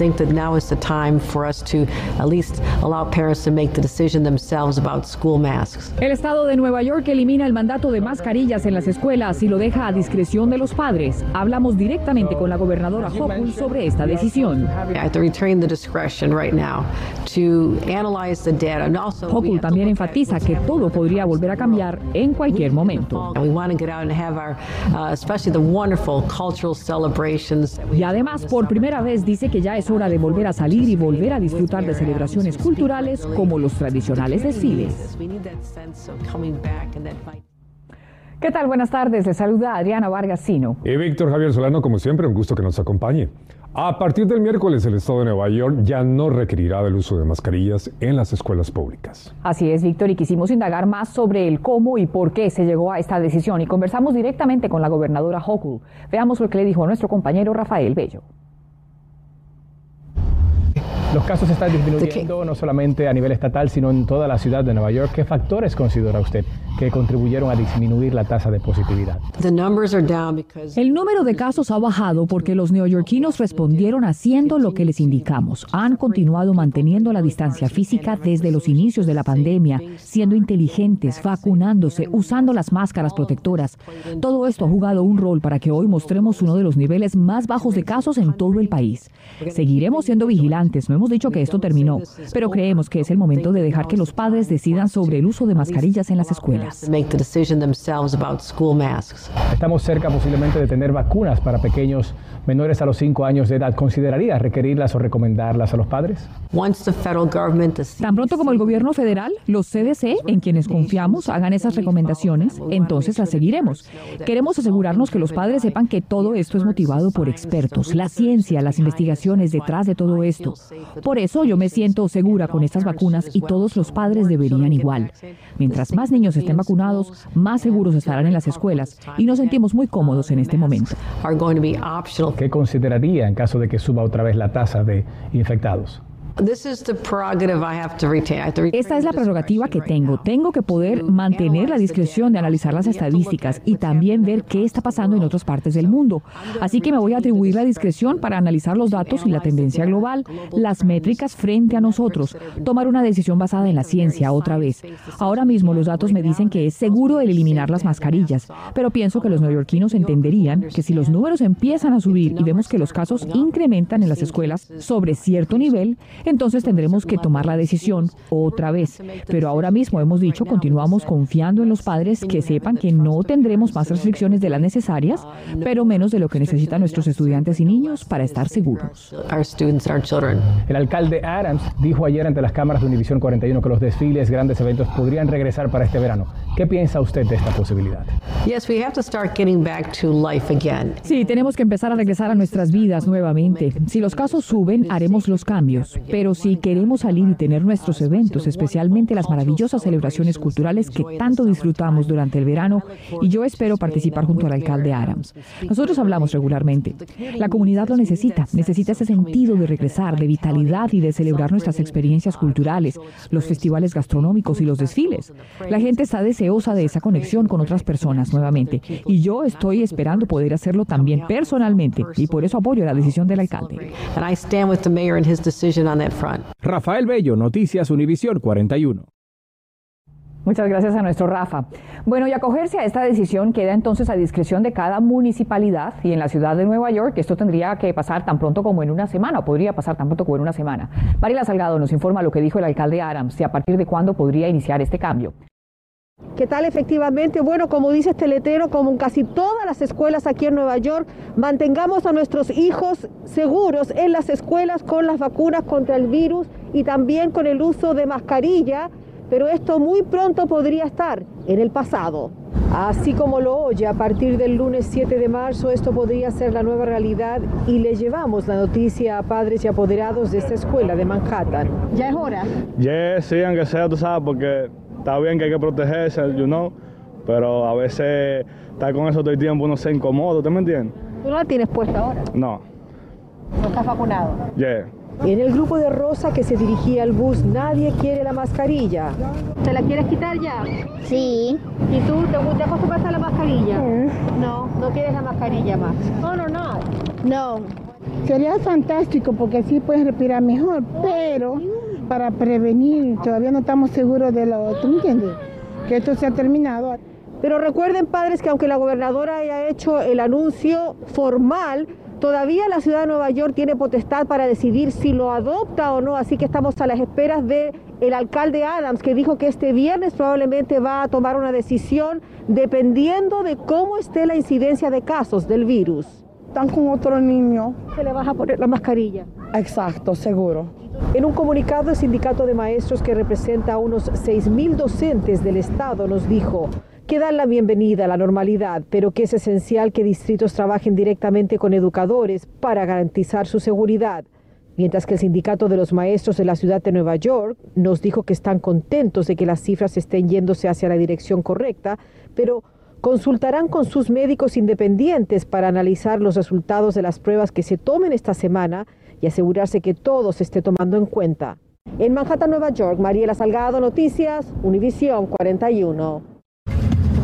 Think that now is the time for us to at least allow parents to make the decision themselves about school masks. El estado de Nueva York elimina el mandato de mascarillas en las escuelas y lo deja a discreción de los padres. Hablamos directamente con la gobernadora Hochul sobre esta decisión. I have to retain the discretion right now to analyze the data and also we Hochul también enfatiza que todo podría volver a cambiar en cualquier momento. And we want to get out and have our, especially the wonderful cultural celebrations. that we Y además, por primera vez dice que ya es hora de volver a salir y volver a disfrutar de celebraciones culturales como los tradicionales desfiles. ¿Qué tal? Buenas tardes. Les saluda Adriana Vargas Sino. Y Víctor Javier Solano, como siempre, un gusto que nos acompañe. A partir del miércoles, el Estado de Nueva York ya no requerirá del uso de mascarillas en las escuelas públicas. Así es, Víctor, y quisimos indagar más sobre el cómo y por qué se llegó a esta decisión y conversamos directamente con la gobernadora Hochul. Veamos lo que le dijo nuestro compañero Rafael Bello. Los casos están disminuyendo no solamente a nivel estatal, sino en toda la ciudad de Nueva York. ¿Qué factores considera usted que contribuyeron a disminuir la tasa de positividad? El número de casos ha bajado porque los neoyorquinos respondieron haciendo lo que les indicamos. Han continuado manteniendo la distancia física desde los inicios de la pandemia, siendo inteligentes, vacunándose, usando las máscaras protectoras. Todo esto ha jugado un rol para que hoy mostremos uno de los niveles más bajos de casos en todo el país. Seguiremos siendo vigilantes, no hemos dicho que esto terminó, pero creemos que es el momento de dejar que los padres decidan sobre el uso de mascarillas en las escuelas. Estamos cerca posiblemente de tener vacunas para pequeños menores a los 5 años de edad. ¿Consideraría requerirlas o recomendarlas a los padres? Tan pronto como el gobierno federal, los CDC, en quienes confiamos, hagan esas recomendaciones, entonces las seguiremos. Queremos asegurarnos que los padres sepan que todo esto es motivado por expertos, la ciencia, las investigaciones detrás de todo esto. Por eso yo me siento segura con estas vacunas y todos los padres deberían igual. Mientras más niños estén vacunados, más seguros estarán en las escuelas y nos sentimos muy cómodos en este momento. are going to be optional. ¿Qué consideraría en caso de que suba otra vez la tasa de infectados? This is the prerogative I have to retain. I have to retain Esta es la prerrogativa que tengo. Tengo que poder mantener la discreción de analizar las estadísticas y también ver qué está pasando en otras partes del mundo. Así que me voy a atribuir la discreción para analizar los datos y la tendencia global, las métricas frente a nosotros, tomar una decisión basada en la ciencia otra vez. Ahora mismo los datos me dicen que es seguro el eliminar las mascarillas, pero pienso que los neoyorquinos entenderían que si los números empiezan a subir y vemos que los casos incrementan en las escuelas sobre cierto nivel, entonces tendremos que tomar la decisión otra vez. Pero ahora mismo hemos dicho, continuamos confiando en los padres que sepan que no tendremos más restricciones de las necesarias, pero menos de lo que necesitan nuestros estudiantes y niños para estar seguros. Our students and our children. El alcalde Adams dijo ayer ante las cámaras de Univisión 41 que los desfiles, grandes eventos podrían regresar para este verano. ¿Qué piensa usted de esta posibilidad? Yes, we have to start getting back to life again. Sí, tenemos que empezar a regresar a nuestras vidas nuevamente. Si los casos suben, haremos los cambios. Pero si queremos salir y tener nuestros eventos, especialmente las maravillosas celebraciones culturales que tanto disfrutamos durante el verano, y yo espero participar junto al alcalde Adams. Nosotros hablamos regularmente. La comunidad lo necesita. Necesita ese sentido de regresar, de vitalidad y de celebrar nuestras experiencias culturales, los festivales gastronómicos y los desfiles. La gente está deseosa de esa conexión con otras personas nuevamente. Y yo estoy esperando poder hacerlo también personalmente. Y por eso apoyo la decisión del alcalde. That front. Rafael Bello, Noticias Univisión 41. Muchas gracias a nuestro Rafa. Bueno, y acogerse a esta decisión queda entonces a discreción de cada municipalidad y en la ciudad de Nueva York esto tendría que pasar tan pronto como en una semana, o podría pasar tan pronto como en una semana. Mariela Salgado nos informa lo que dijo el alcalde Adams y a partir de cuándo podría iniciar este cambio. ¿Qué tal efectivamente? Bueno, como dice este letrero, como en casi todas las escuelas aquí en Nueva York, mantengamos a nuestros hijos seguros en las escuelas con las vacunas contra el virus y también con el uso de mascarilla, pero esto muy pronto podría estar en el pasado. Así como lo oye, a partir del lunes 7 de marzo esto podría ser la nueva realidad y le llevamos la noticia a padres y apoderados de esta escuela de Manhattan. Ya es hora. Yeah, sí, aunque sea, tú sabes, porque está bien que hay que protegerse, you know, pero a veces estar con eso todo el tiempo uno se incomoda, ¿tú me entiendes? Tú no la tienes puesta ahora, No, no estás vacunado. yeah, En el grupo de Rosa que se dirigía al bus, nadie quiere la mascarilla. ¿Te la quieres quitar ya? Sí. ¿Y tú te, te acostumbras a la mascarilla? No, no quieres la mascarilla más. No, no, no. No. Sería fantástico porque así puedes respirar mejor, pero para prevenir, todavía no estamos seguros de lo, ¿tú me entiendes? Que esto se ha terminado. Pero recuerden, padres, que aunque la gobernadora haya hecho el anuncio formal, todavía la ciudad de Nueva York tiene potestad para decidir si lo adopta o no, así que estamos a las esperas de el alcalde Adams, que dijo que este viernes probablemente va a tomar una decisión dependiendo de cómo esté la incidencia de casos del virus. Están con otro niño. ¿Se le vas a poner la mascarilla? Exacto, seguro. En un comunicado, el sindicato de maestros que representa a unos 6.000 docentes del Estado nos dijo que dan la bienvenida a la normalidad, pero que es esencial que distritos trabajen directamente con educadores para garantizar su seguridad. Mientras que el sindicato de los maestros de la ciudad de Nueva York nos dijo que están contentos de que las cifras estén yéndose hacia la dirección correcta, pero consultarán con sus médicos independientes para analizar los resultados de las pruebas que se tomen esta semana y asegurarse que todo se esté tomando en cuenta. En Manhattan, Nueva York, Mariela Salgado, Noticias, Univisión 41.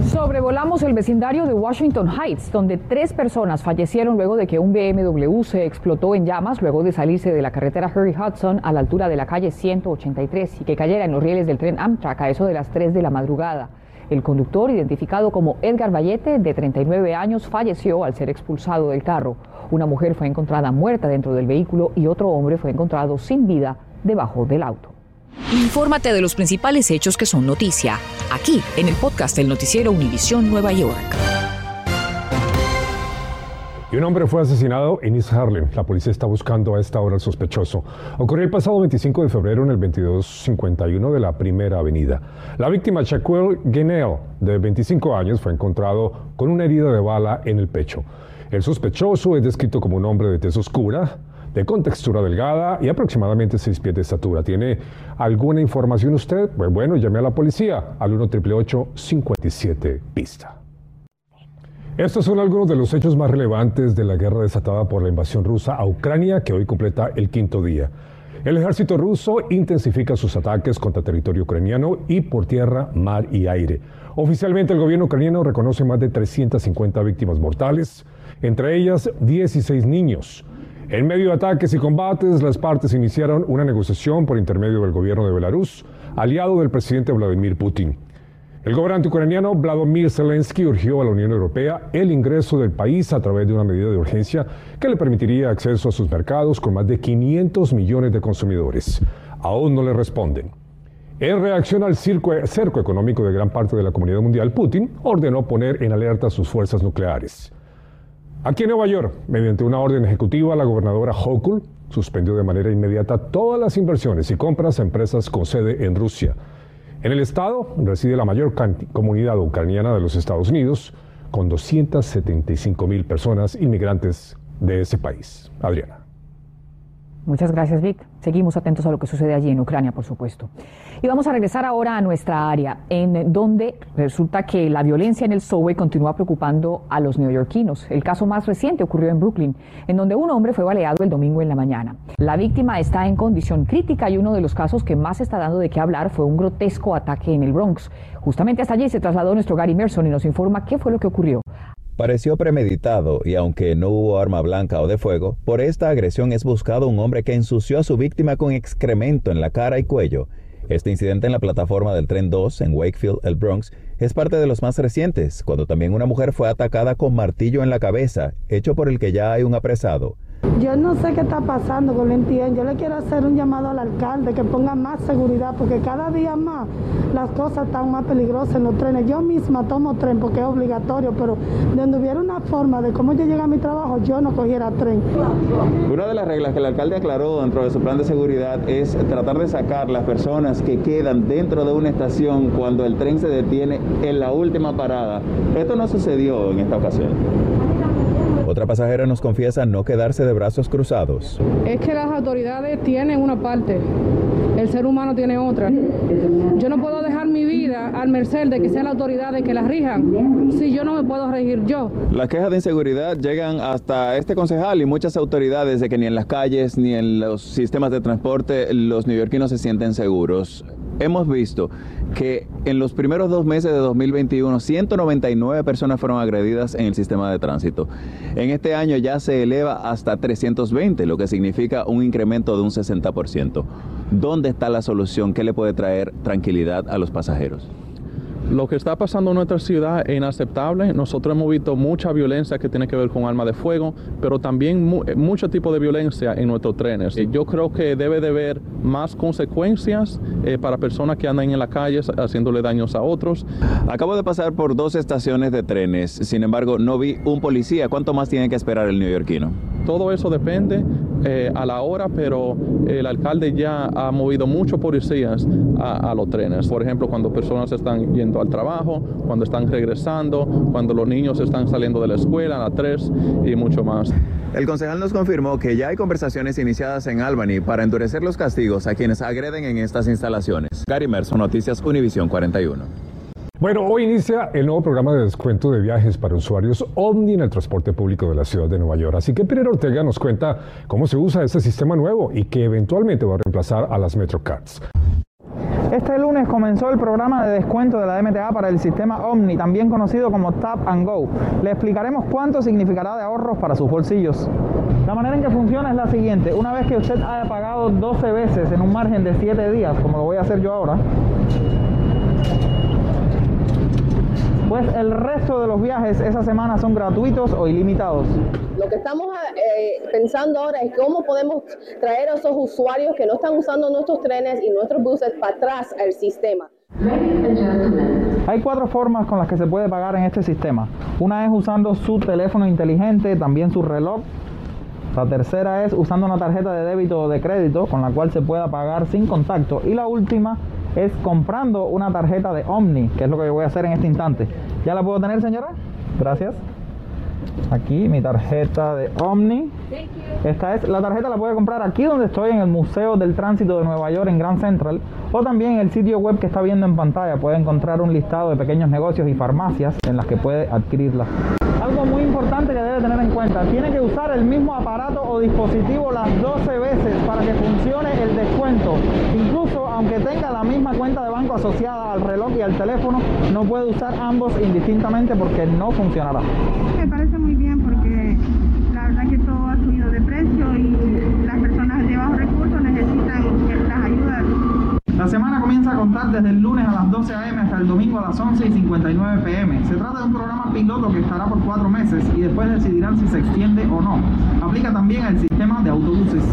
Sobrevolamos el vecindario de Washington Heights, donde tres personas fallecieron luego de que un BMW se explotó en llamas luego de salirse de la carretera Harry Hudson a la altura de la calle 183 y que cayera en los rieles del tren Amtrak a eso de las 3 de la madrugada. El conductor, identificado como Edgar Vallete, de 39 años, falleció al ser expulsado del carro. Una mujer fue encontrada muerta dentro del vehículo y otro hombre fue encontrado sin vida debajo del auto. Infórmate de los principales hechos que son noticia, aquí en el podcast del noticiero Univisión Nueva York. Un hombre fue asesinado en East Harlem. La policía está buscando a esta hora al sospechoso. Ocurrió el pasado 25 de febrero en el 2251 de la Primera Avenida. La víctima, Shaquille Guinell, de 25 años, fue encontrado con una herida de bala en el pecho. El sospechoso es descrito como un hombre de tez oscura, de contextura delgada y aproximadamente 6 pies de estatura. ¿Tiene alguna información usted? Pues bueno, llame a la policía al 1 57 pista. Estos son algunos de los hechos más relevantes de la guerra desatada por la invasión rusa a Ucrania que hoy completa el quinto día. El ejército ruso intensifica sus ataques contra territorio ucraniano y por tierra, mar y aire. Oficialmente el gobierno ucraniano reconoce más de 350 víctimas mortales, entre ellas 16 niños. En medio de ataques y combates, las partes iniciaron una negociación por intermedio del gobierno de Belarus, aliado del presidente Vladimir Putin. El gobernante ucraniano Vladimir Zelensky urgió a la Unión Europea el ingreso del país a través de una medida de urgencia que le permitiría acceso a sus mercados con más de 500 millones de consumidores. Aún no le responden. En reacción al cerco económico de gran parte de la comunidad mundial, Putin ordenó poner en alerta sus fuerzas nucleares. Aquí en Nueva York, mediante una orden ejecutiva, la gobernadora Hochul suspendió de manera inmediata todas las inversiones y compras a empresas con sede en Rusia. En el estado reside la mayor comunidad ucraniana de los Estados Unidos, con 275 mil personas inmigrantes de ese país. Adriana. Muchas gracias, Vic. Seguimos atentos a lo que sucede allí en Ucrania, por supuesto. Y vamos a regresar ahora a nuestra área, en donde resulta que la violencia en el subway continúa preocupando a los neoyorquinos. El caso más reciente ocurrió en Brooklyn, en donde un hombre fue baleado el domingo en la mañana. La víctima está en condición crítica y uno de los casos que más está dando de qué hablar fue un grotesco ataque en el Bronx. Justamente hasta allí se trasladó nuestro Gary Merson y nos informa qué fue lo que ocurrió. Pareció premeditado y aunque no hubo arma blanca o de fuego, por esta agresión es buscado un hombre que ensució a su víctima con excremento en la cara y cuello. Este incidente en la plataforma del tren 2 en Wakefield, el Bronx, es parte de los más recientes, cuando también una mujer fue atacada con martillo en la cabeza, hecho por el que ya hay un apresado. Yo no sé qué está pasando con el Yo le quiero hacer un llamado al alcalde que ponga más seguridad porque cada día más las cosas están más peligrosas en los trenes. Yo misma tomo tren porque es obligatorio, pero donde hubiera una forma de cómo yo llegar a mi trabajo, yo no cogiera tren. Una de las reglas que el alcalde aclaró dentro de su plan de seguridad es tratar de sacar las personas que quedan dentro de una estación cuando el tren se detiene en la última parada. Esto no sucedió en esta ocasión. Otra pasajera nos confiesa no quedarse de brazos cruzados. Es que las autoridades tienen una parte el ser humano tiene otra. Yo no puedo dejar mi vida al merced de que sea la autoridad de que la rijan si yo no me puedo regir yo. Las quejas de inseguridad llegan hasta este concejal y muchas autoridades de que ni en las calles ni en los sistemas de transporte los neoyorquinos se sienten seguros hemos visto que en los primeros dos meses de 2021, 199 personas fueron agredidas en el sistema de tránsito. En este año ya se eleva hasta 320, lo que significa un incremento de un 60%. ¿Dónde está la solución? ¿Qué le puede traer tranquilidad a los pasajeros? Lo que está pasando en nuestra ciudad es inaceptable. Nosotros hemos visto mucha violencia que tiene que ver con arma de fuego, pero también mucho tipo de violencia en nuestros trenes. Yo creo que debe de haber más consecuencias eh, para personas que andan en la calle haciéndole daños a otros. Acabo de pasar por dos estaciones de trenes, sin embargo no vi un policía. ¿Cuánto más tiene que esperar el neoyorquino? Todo eso depende eh, a la hora, pero el alcalde ya ha movido muchos policías a, los trenes. Por ejemplo, cuando personas están yendo al trabajo, cuando están regresando, cuando los niños están saliendo de la escuela a las 3 y mucho más. El concejal nos confirmó que ya hay conversaciones iniciadas en Albany para endurecer los castigos a quienes agreden en estas instalaciones. Gary Merson, Noticias Univisión 41. Bueno, hoy inicia el nuevo programa de descuento de viajes para usuarios Omni en el transporte público de la ciudad de Nueva York. Así que Pereira Ortega nos cuenta cómo se usa este sistema nuevo y que eventualmente va a reemplazar a las Metrocards. Este lunes comenzó el programa de descuento de la MTA para el sistema Omni, también conocido como Tap and Go. Le explicaremos cuánto significará de ahorros para sus bolsillos. La manera en que funciona es la siguiente. Una vez que usted haya pagado 12 veces en un margen de 7 días, como lo voy a hacer yo ahora, pues el resto de los viajes esa semana son gratuitos o ilimitados. Lo que estamos eh, pensando ahora es cómo podemos traer a esos usuarios que no están usando nuestros trenes y nuestros buses para atrás al sistema. Hay cuatro formas con las que se puede pagar en este sistema. Una es usando su teléfono inteligente, también su reloj. La tercera es usando una tarjeta de débito o de crédito con la cual se pueda pagar sin contacto. Y la última es comprando una tarjeta de Omni, que es lo que voy a hacer en este instante. ¿Ya la puedo tener, señora? Gracias. Aquí mi tarjeta de Omni. Esta es la tarjeta la puede comprar aquí donde estoy en el Museo del Tránsito de Nueva York en Grand Central o también en el sitio web que está viendo en pantalla. Puede encontrar un listado de pequeños negocios y farmacias en las que puede adquirirla. Algo muy importante que debe tener en cuenta, tiene que usar el mismo aparato o dispositivo las 12 veces para que funcione el descuento. Aunque tenga la misma cuenta de banco asociada al reloj y al teléfono, no puede usar ambos indistintamente porque no funcionará. Me parece muy bien porque la verdad que todo ha subido de precio y las personas de bajos recursos necesitan las ayudas. La semana comienza a contar desde el lunes a las 12 a.m. hasta el domingo a las 11 y 59 p.m. Se trata de un programa piloto que estará por cuatro meses y después decidirán si se extiende o no. Aplica también al sistema de autobuses.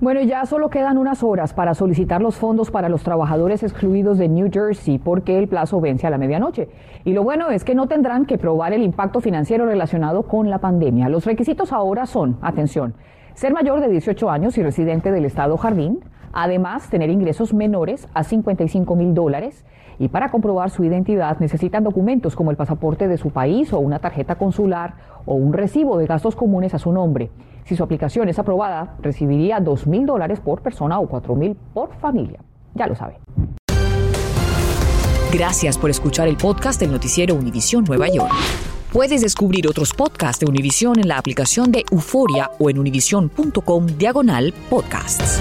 Bueno, ya solo quedan unas horas para solicitar los fondos para los trabajadores excluidos de New Jersey porque el plazo vence a la medianoche. Y lo bueno es que no tendrán que probar el impacto financiero relacionado con la pandemia. Los requisitos ahora son, atención, ser mayor de 18 años y residente del estado Jardín, además tener ingresos menores a 55 mil dólares y para comprobar su identidad necesitan documentos como el pasaporte de su país o una tarjeta consular o un recibo de gastos comunes a su nombre. Si su aplicación es aprobada, recibiría 2 mil dólares por persona o 4 mil por familia. Ya lo sabe. Gracias por escuchar el podcast del noticiero Univisión Nueva York. Puedes descubrir otros podcasts de Univisión en la aplicación de Euforia o en univision.com diagonal podcasts.